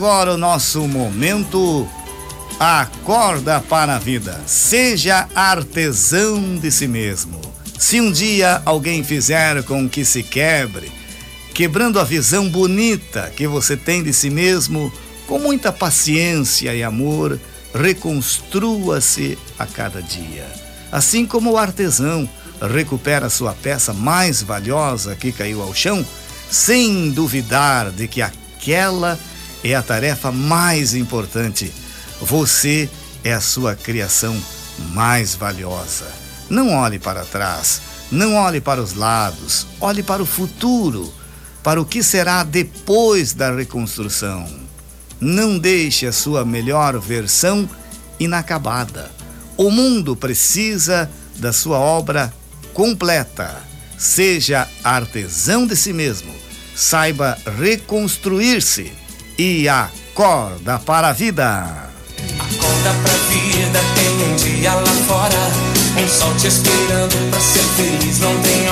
Agora o nosso momento Acorda para a vida. Seja artesão de si mesmo. Se um dia alguém fizer com que se quebre, quebrando a visão bonita que você tem de si mesmo, com muita paciência e amor, reconstrua-se a cada dia. Assim como o artesão recupera sua peça mais valiosa que caiu ao chão, sem duvidar de que aquela é a tarefa mais importante. Você é a sua criação mais valiosa. Não olhe para trás, não olhe para os lados, olhe para o futuro, para o que será depois da reconstrução. Não deixe a sua melhor versão inacabada. O mundo precisa da sua obra completa. Seja artesão de si mesmo. Saiba reconstruir-se e acorda para a vida. Acorda pra vida, tem um dia lá fora. Um sol te esperando pra ser feliz, não tem.